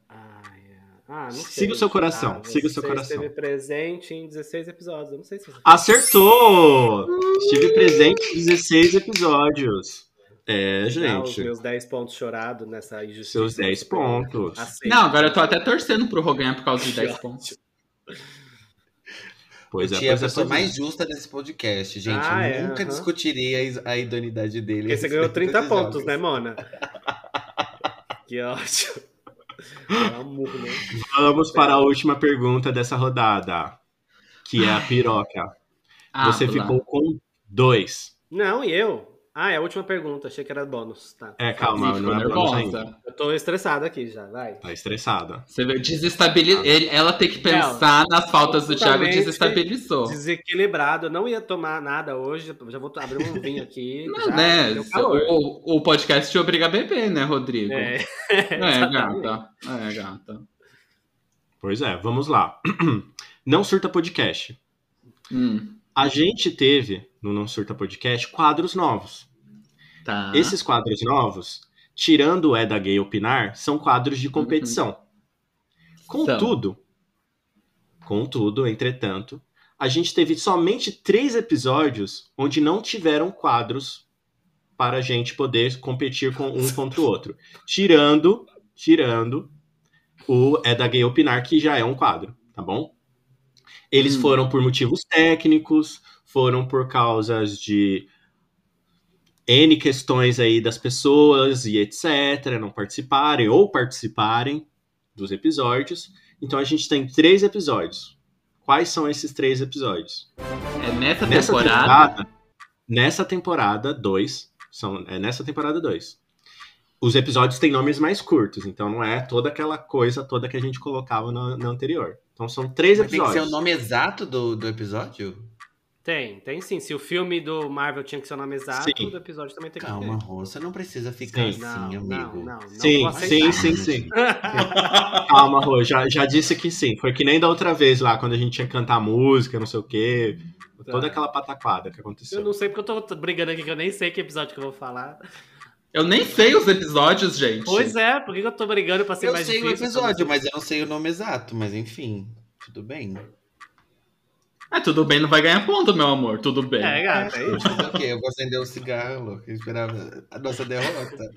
Ai, é. ah, não sei. Siga o seu coração, Ah, siga o seu coração. esteve presente em 16 episódios. Eu não sei se Acertou! Estive presente em 16 episódios. É, Ah, os gente. meus 10 pontos chorados nessa injustiça. Seus 10 pontos. Aceito. Não, agora eu tô até torcendo pro Rô ganhar por causa de 10 pontos. Pois é, Tia é a pois é, pessoa pois é. mais justa desse podcast, gente. Ah, é, eu nunca aham. discutiria a idoneidade dele. Porque você ganhou *laughs* respeito 30 desses pontos, jogos. né, Mona? *laughs* que ótimo. É murro, né? Vamos para a última pergunta dessa rodada. Que é a piroca. Ah, Você lá. ficou com dois. Não, e eu? Ah, é a última pergunta. Achei que era bônus. Tá. É, Sim, calma, ficou não é bônus ainda. nervosa. Eu tô estressado aqui já, vai. Tá estressada. Você vê, desestabilizou. Ela tem que pensar nas faltas do Thiago desestabilizou. Desequilibrado. Eu não ia tomar nada hoje. Já vou abrir um vinho aqui. *laughs* Não, já né? O, o podcast te obriga a beber, né, Rodrigo? É. *laughs* É, gata. É, gata. Pois é, vamos lá. *clears throat* Não Surta Podcast. Hum, A gente teve no Não Surta Podcast quadros novos. tá. Esses quadros novos, tirando o É da Gay Opinar, são quadros de competição. Contudo, contudo, entretanto, a gente teve somente três episódios onde não tiveram quadros para a gente poder competir com um contra o outro. Tirando, tirando o É da Gay Opinar, que já é um quadro, tá bom? Eles Hum. foram por motivos técnicos, foram por causas de N questões aí das pessoas e etc. não participarem ou participarem dos episódios. Então a gente tem três episódios. Quais são esses três episódios? É nessa, Nessa temporada. temporada, nessa temporada 2, são é nessa temporada 2. Os episódios têm nomes mais curtos, então não é toda aquela coisa toda que a gente colocava no, no anterior. Então são três Mas tem que ser episódios. o nome exato do, do episódio? Tem, tem sim. Se o filme do Marvel tinha que ser o nome exato, Sim. do episódio também tem que Calma, ter. Rô, você não precisa ficar Sim. assim, Não, amigo. não, não, não. Sim, sim, sim, *laughs* sim. Calma, Rô, já, já disse que sim. Foi que nem da outra vez lá, quando a gente tinha que cantar música, não sei o quê. Toda Tá. aquela pataquada que Eu aconteceu. não sei porque eu tô brigando aqui, que eu nem sei que episódio que eu vou falar. Eu nem sei os episódios, gente. Pois é, por que eu tô brigando pra ser Eu mais sei o difícil? episódio, mas eu não sei o nome exato. Mas enfim, tudo bem. Ah, tudo bem, não vai ganhar ponto, meu amor. Tudo bem. É, gata, é isso. Fazer o quê? Eu vou acender o cigarro, louco. Eu esperava a nossa derrota.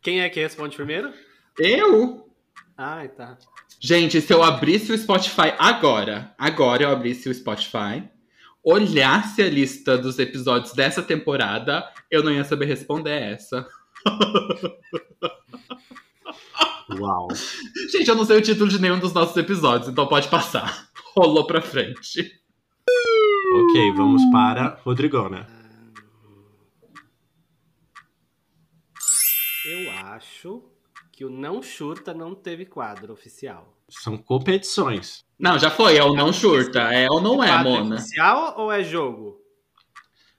Quem é que responde primeiro? Eu? Ai, tá. Gente, se eu abrisse o Spotify agora, agora eu abrisse o Spotify, olhasse a lista dos episódios dessa temporada, eu não ia saber responder essa. Uau. Gente, eu não sei o título de nenhum dos nossos episódios, então pode passar. Rolou pra frente. Ok, vamos para Rodrigona. Eu acho que o Não Churta não teve quadro oficial. São competições. Não, já foi, é o não churta. É ou não é, Mona? oficial ou é jogo?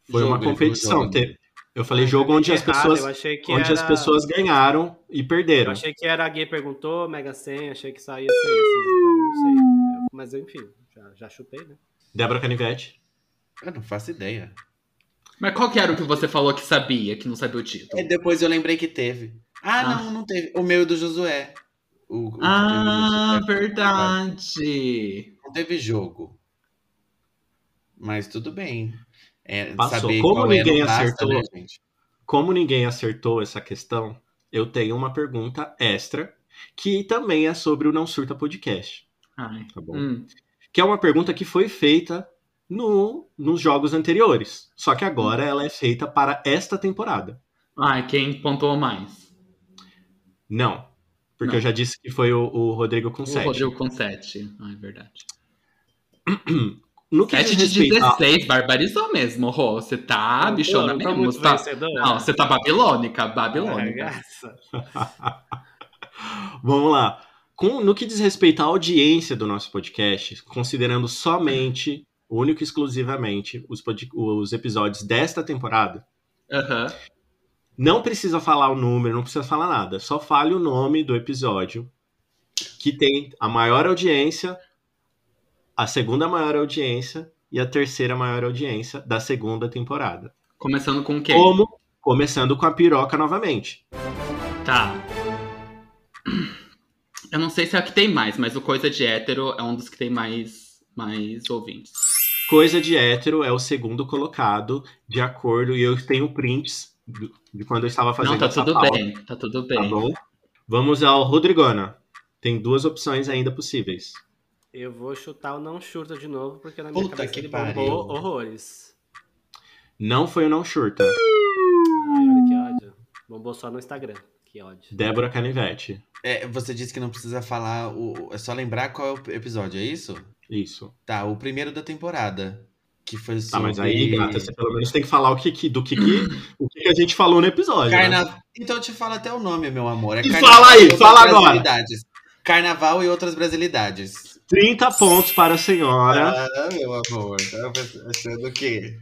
Foi Jogo, uma competição. jogo. Te- Eu falei jogo onde as pessoas, eu achei que onde era... as pessoas ganharam e Eu perderam. achei que era gay perguntou, Mega Senha, achei que só ia ser esses, então não sei. Eu- Mas enfim, já, já chutei, né? Débora Canivete. Eu não faço ideia. Mas qual que era o que você falou que sabia, que não sabia o título? E depois eu lembrei que teve. Ah, Ah. não, não teve. O meu e do Josué. O, o Ah, Josué. verdade. Não teve jogo. Mas tudo bem. É, Passou. saber Como é, ninguém acertou, né, gente? Como ninguém acertou essa questão, eu tenho uma pergunta extra que também é sobre o Não Surta Podcast. Ai. Tá bom? Hum. Que é uma pergunta que foi feita no, nos jogos anteriores. Só que agora ela é feita para esta temporada. Ai, quem pontuou mais? Não. Porque Não. eu já disse que foi o, o Rodrigo com O 7. Rodrigo com 7. Ai, verdade. No que 7 diz de respeito a- 16, barbarizou mesmo, Rô. Você tá Pô, bichona não mesmo. muito Você tá... vencedor, Não, você tá babilônica, babilônica. Arregaça. *laughs* Vamos lá. Com- no que diz respeito à audiência do nosso podcast, considerando somente, único e exclusivamente, os, os episódios desta temporada, Aham. não precisa falar o número, não precisa falar nada. Só fale o nome do episódio que tem a maior audiência, a segunda maior audiência e a terceira maior audiência da segunda temporada. Começando com quem? Como? Começando com a piroca novamente. Tá. Eu não sei se é a que tem mais, mas o Coisa de Hétero é um dos que tem mais, mais ouvintes. Coisa de hétero é o segundo colocado, de acordo, e eu tenho prints de quando eu estava fazendo não, tá essa tudo pauta, bem, tá tudo Tá bem. bom? Vamos ao Rodrigona. Tem duas opções ainda possíveis. Eu vou chutar o não chuta de novo, porque na minha Puta cabeça ele pariu. bombou horrores. Não foi o não churta. Ai, olha que ódio. Bombou só no Instagram. Que ódio. Débora Canivete. É, você disse que não precisa falar. O... É só lembrar qual é o episódio, é isso? Isso. Tá, o primeiro da temporada. Que foi Tá, mas sobre aí, gata, você pelo menos tem que falar o que, que- do que, que- *clears throat* o que, que a gente falou no episódio. né? Carna... Então eu te falo até o nome, meu amor. É E Carnaval fala aí, e outras fala agora. Carnaval e outras brasilidades. 30 pontos para a senhora. Ah, meu amor. Tava achando o quê?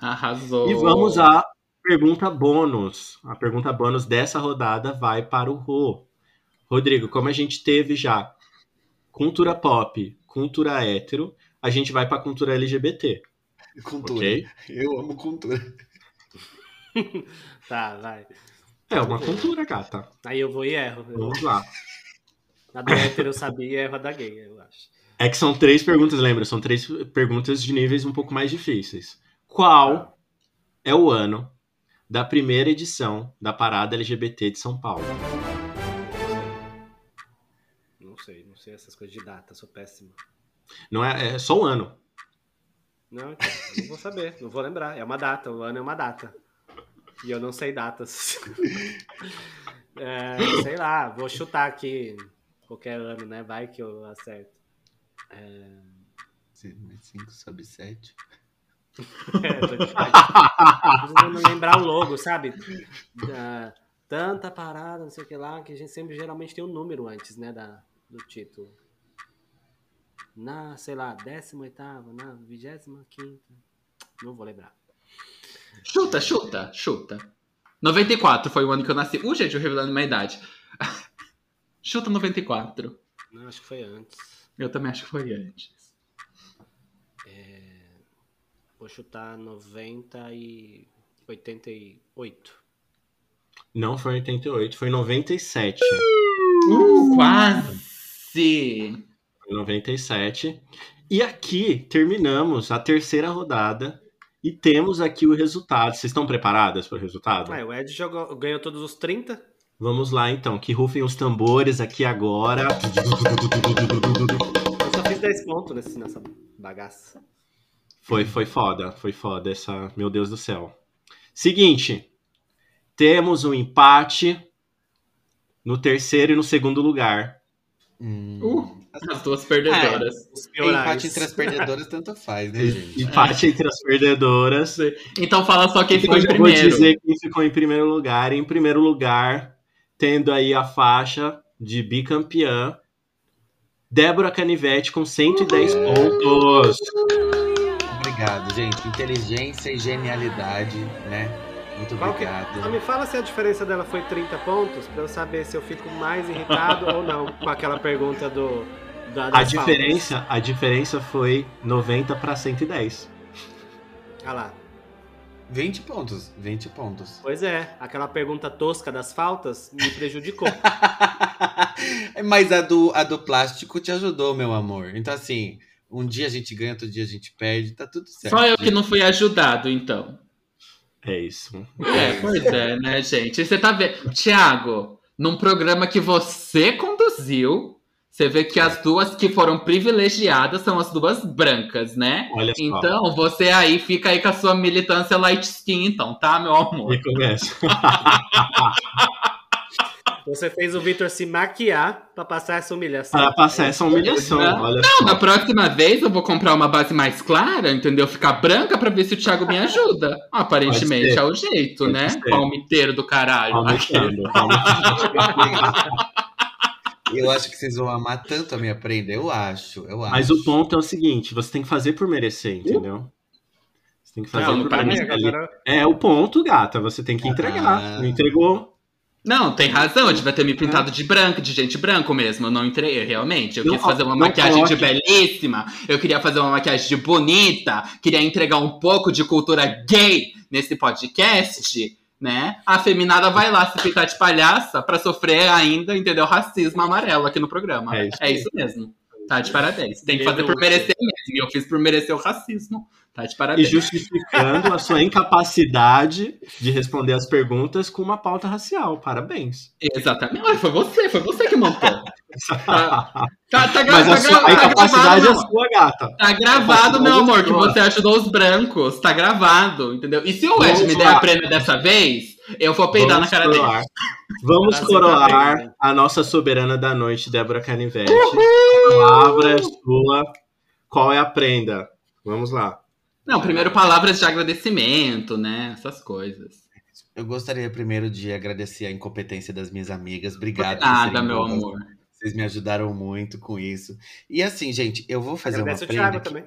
Arrasou. E vamos à pergunta bônus. A pergunta bônus dessa rodada vai para o Rô. Rodrigo, como a gente teve já cultura pop, cultura hétero, a gente vai para cultura LGBT, Cultura. ok? Eu amo cultura. *laughs* Tá, vai. É uma cultura, gata. Aí eu vou e erro. Eu- Vamos lá. A do hétero eu sabia e erro a da gay, eu acho. É que são três perguntas, lembra? São três perguntas de níveis um pouco mais difíceis. Qual é o ano da primeira edição da Parada LGBT de São Paulo? Não sei, não sei essas coisas de data, sou péssimo. Não é, é só o ano. Não, então, eu não vou saber, não vou lembrar. É uma data, o ano é uma data. E eu não sei datas. *laughs* É, sei lá, vou chutar aqui qualquer ano, né? Vai que eu acerto. 5 sobe 7. *laughs* É, tô. Precisando lembrar o logo, sabe? Da- tanta parada, não sei o que lá, que a gente sempre geralmente tem um número antes, né? Da, do título. Na, sei lá, 18 na 25 Não vou lembrar. Chuta, chuta, chuta. 94 foi o ano que eu nasci. Uh, gente, eu revelando minha idade. *laughs* chuta 94. Não, acho que foi antes. Eu também acho que foi antes. Vou chutar 90 e 88. Não foi em 88, foi em 97. Uh, quase! Em 97. E aqui terminamos a terceira rodada e temos aqui o resultado. Vocês estão preparadas para o resultado? Ah, o Ed jogou, ganhou todos os 30. Vamos lá então, que rufem os tambores aqui agora. Eu só fiz 10 pontos nesse, nessa bagaça. Foi, foi foda, foi foda essa, meu Deus do céu. Seguinte, temos um empate no terceiro e no segundo lugar. Hum. Uh, as duas perdedoras. Os Empate entre as perdedoras tanto faz, né, gente? Empate entre as perdedoras. Então fala só quem ficou em Eu já vou primeiro. dizer quem ficou em primeiro lugar. Em primeiro lugar, tendo aí a faixa de bicampeã, Débora Canivete com 110 pontos. Obrigado, gente. Inteligência e genialidade, né? Muito Qual que- obrigado. Só me fala se a diferença dela foi 30 pontos, pra eu saber se eu fico mais irritado ou não com aquela pergunta do. Da, A diferença, a diferença foi 90 para 110. faltas. Ah lá. 20 pontos, 20 pontos. Pois é, aquela pergunta tosca das faltas me prejudicou. *laughs* Mas a do, a do plástico te ajudou, meu amor. Então, assim, um dia a gente ganha, outro dia a gente perde, tá tudo certo. Só eu que não fui ajudado, então. É isso. É, pois é, né, gente? Você tá vendo. Tiago, num programa que você conduziu, Você vê que as duas que foram privilegiadas são as duas brancas, né? Olha só. Então, você aí fica aí com a sua militância light skin, então, tá, meu amor? Me conhece. *laughs* Você fez o Vitor se maquiar pra passar essa humilhação. Para passar essa humilhação, olha Não, só. na próxima vez eu vou comprar uma base mais clara, entendeu? Ficar branca pra ver se o Thiago me ajuda. *laughs* Aparentemente é o jeito, Pode né? ser. Palmiteiro do caralho. Aumentando. *laughs* Eu acho que vocês vão amar tanto a minha prenda. Eu acho, eu acho. Mas o ponto é o seguinte: você tem que fazer por merecer, entendeu? Você tem que fazer Não, por para mim, merecer. É o ponto, gata. Você tem que entregar. Ah. Não entregou? Não, tem razão, eu devia ter me pintado de branco, de gente branco mesmo. Eu não entrei, realmente. Eu Não, quis fazer uma maquiagem de coloque. belíssima. Eu queria fazer uma maquiagem de bonita. Queria entregar um pouco de cultura gay nesse podcast, né? A feminada vai lá se pintar de palhaça pra sofrer ainda, entendeu? Racismo amarelo aqui no programa. É É isso isso, mesmo. Tá de parabéns. Tem que fazer por merecer mesmo. E eu fiz por merecer o racismo. Tá de E parabéns. justificando a sua incapacidade de responder as perguntas com uma pauta racial. Parabéns. Exatamente. Foi você, foi você que montou. Tá, tá, tá, Mas tá a, sua, gra- a tá incapacidade gravado, é sua, gata. Tá gravado, meu Vamos amor, que você ajudou os brancos. Tá gravado, entendeu? E se o Ed me der a prêmio dessa vez, eu vou peidar na cara dele. coroar. Vamos Brasil coroar tá bem, né? a nossa soberana da noite, Débora Canivete. A palavra é sua. Qual é a prenda? Vamos lá. Não, primeiro palavras de agradecimento, né? Essas coisas. Eu gostaria primeiro de agradecer a incompetência das minhas amigas. Obrigado. por Nada, meu boas. amor. Vocês me ajudaram muito com isso. E assim, gente, eu vou fazer Agradece uma o Thiago prenda. também.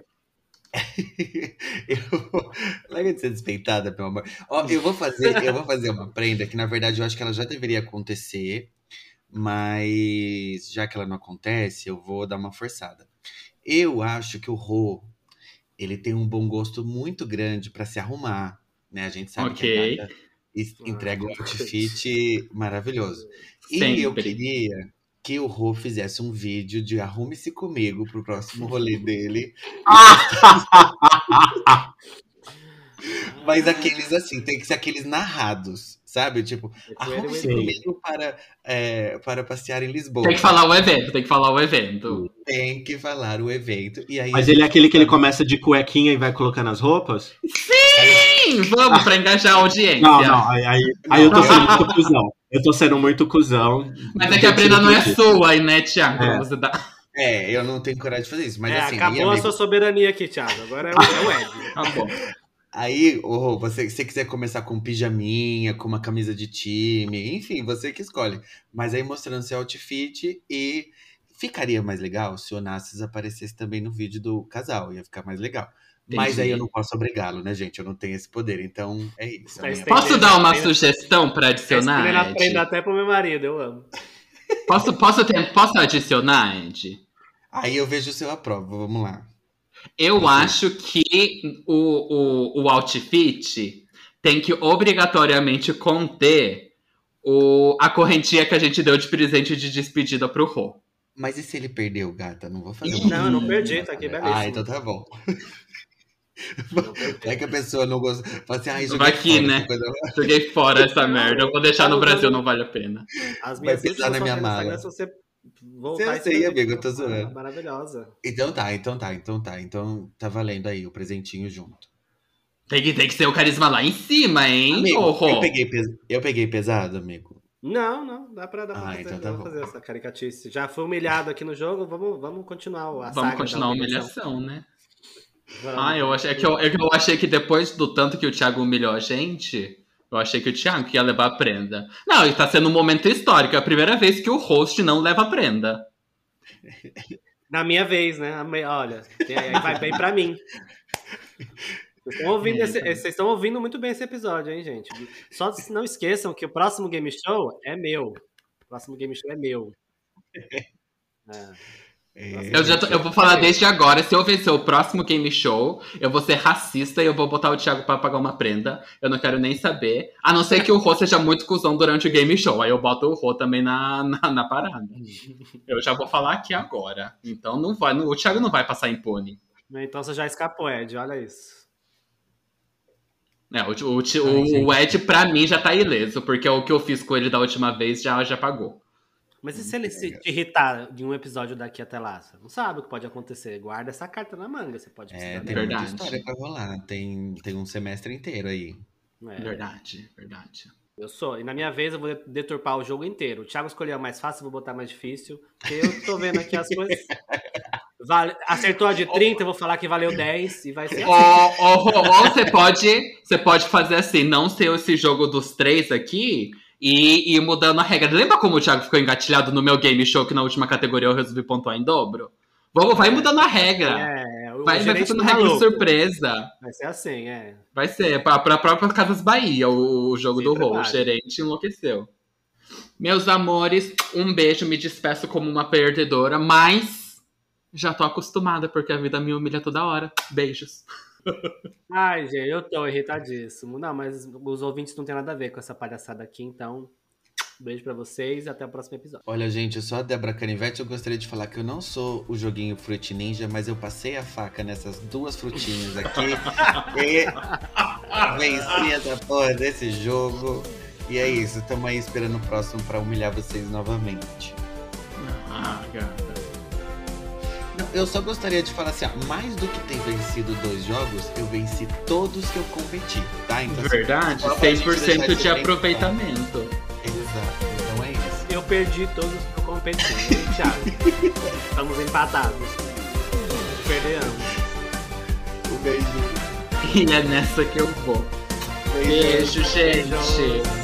*laughs* que- eu... Larga de ser despeitada, meu amor. Ó, eu vou fazer, eu vou fazer uma prenda que, na verdade, eu acho que ela já deveria acontecer, mas já que ela não acontece, eu vou dar uma forçada. Eu acho que o Rô, ele tem um bom gosto muito grande pra se arrumar, né? A gente sabe que Ok. a gata es- Ah, entrega um que outfit maravilhoso. E Sempre. eu queria que o Rô fizesse um vídeo de arrume-se comigo pro próximo rolê *laughs* dele. Mas aqueles assim, tem que ser aqueles narrados, sabe? Tipo, arrume-se comigo para, é, para passear em Lisboa. Tem que falar o evento, tem que falar o evento. Tem que falar o evento. E aí Mas ele é aquele que ele começa de cuequinha e vai colocando as roupas? Sim, vamos pra engajar a audiência. Não, não. Aí, aí, aí eu tô sendo cuzão. Eu tô sendo muito cuzão. Mas é que a prenda não é sua, aí, né, Thiago? É. Você dá... É, eu não tenho coragem de fazer isso. Mas é, assim, acabou a amigo, sua soberania aqui, Thiago. Agora é o, é Ed. *laughs* Tá bom. Aí, ô, você, se você quiser começar com pijaminha, com uma camisa de time, enfim, você que escolhe. Mas aí mostrando seu outfit e ficaria mais legal se o Onassis aparecesse também no vídeo do casal, ia ficar mais legal. Mas aí eu não posso obrigá-lo, né, gente? Eu não tenho esse poder, então é isso. minha- Posso dar uma sugestão pra adicionar? Essa Ed? prenda até pro meu marido, eu amo. Posso, posso, ter, posso adicionar, Ed? Aí eu vejo o seu aprova, vamos lá. Eu acho que o, o, o outfit tem que obrigatoriamente conter o, a correntinha que a gente deu de presente de despedida pro Rô. Mas e se ele perdeu, gata? Não vou fazer Não, eu não perdi, tá aqui, né? belíssimo. Ah, então tá bom. É que a pessoa não gosta. Fala assim, joguei Vai aqui, fora né? essa coisa. Joguei fora essa merda. Eu vou deixar no Brasil, não vale a pena. As Vai minhas pesar na últimas minha mala. Se você voltar e sei, amigo, eu tô zoando. Maravilhosa. Então tá, então tá, então tá. Então tá valendo aí o presentinho junto. Tem que, tem que ser o carisma lá em cima, hein, Amigo, eu peguei, pes- eu peguei pesado, amigo. Não, não, dá pra, dá pra Ah, fazer, então tá dá fazer essa caricatice. Já fui humilhado aqui no jogo, vamos, vamos continuar a Vamos saga continuar da a humilhação, né? Vamos. Ah, eu achei, é que eu, é que eu achei que depois do tanto que o Thiago humilhou a gente, eu achei que o Thiago ia levar a prenda. Não, e tá sendo um momento histórico. É a primeira vez que o host não leva a prenda. *laughs* Na minha vez, né? Olha, vai bem pra mim. Vocês estão ouvindo, esse- vocês estão ouvindo muito bem esse episódio, hein, gente? Só não esqueçam que o próximo game show é meu. O próximo game show é meu. É. *laughs* Eu, já tô- eu vou falar desde agora, se eu vencer o próximo game show, eu vou ser racista e eu vou botar o Thiago pra pagar uma prenda. Eu não quero nem saber. A não ser que o Rô seja muito cuzão durante o game show. Aí eu boto o Rô também na, na, na parada. Eu já vou falar aqui agora. Então não vai, não- o Thiago não vai passar impune. Então você já escapou, Ed, olha isso. É, o, o, o, o Ed, pra mim, já tá ileso, porque o que eu fiz com ele da última vez já, já pagou. Mas e se ele se te irritar de um episódio daqui até lá? Você não sabe o que pode acontecer. Guarda essa carta na manga, você pode É, tem dela. muita Verdade. história pra rolar. Tem, tem um semestre inteiro aí. É, Verdade, verdade. eu sou. E na minha vez eu vou deturpar o jogo inteiro. O Thiago escolheu a mais fácil, eu vou botar mais difícil. Porque eu tô vendo aqui as coisas. *laughs* Vale- Acertou a de 30, eu vou falar que valeu 10 e vai ser assim. Ou, ou- ou você pode, você pode fazer assim, não ser esse jogo dos três aqui e mudando a regra. Lembra como o Thiago ficou engatilhado no meu game show que na última categoria eu resolvi pontuar em dobro? Vamos, vai mudando a regra. É, o vai vai fazendo tá regra louco. surpresa. Vai ser assim, é. Vai ser, pra, pra própria Casas Bahia, o, o jogo do Rol. O gerente enlouqueceu. Meus amores, um beijo, me despeço como uma perdedora, mas já tô acostumada, porque a vida me humilha toda hora. Beijos. Ai, gente, eu tô irritadíssimo. Não, mas os ouvintes não tem nada a ver com essa palhaçada aqui, então. Beijo pra vocês e até o próximo episódio. Olha, gente, eu sou a Débora Canivete. Eu gostaria de falar que eu não sou o joguinho Fruit Ninja, mas eu passei a faca nessas duas frutinhas aqui *laughs* e venci essa porra desse jogo. E é isso, tamo aí esperando o próximo pra humilhar vocês novamente. Ah, gata. Não, eu só gostaria de falar assim, ó, mais do que ter vencido dois jogos, eu venci todos que eu competi, tá? Então, assim, Verdade, deixar 100% isso de bem aproveitamento. Exato, então é isso. Eu perdi todos que eu competi, Thiago? *laughs* Estamos empatados. Perdemos. Um beijo. E é nessa que eu vou. Beijo, gente. Beijos.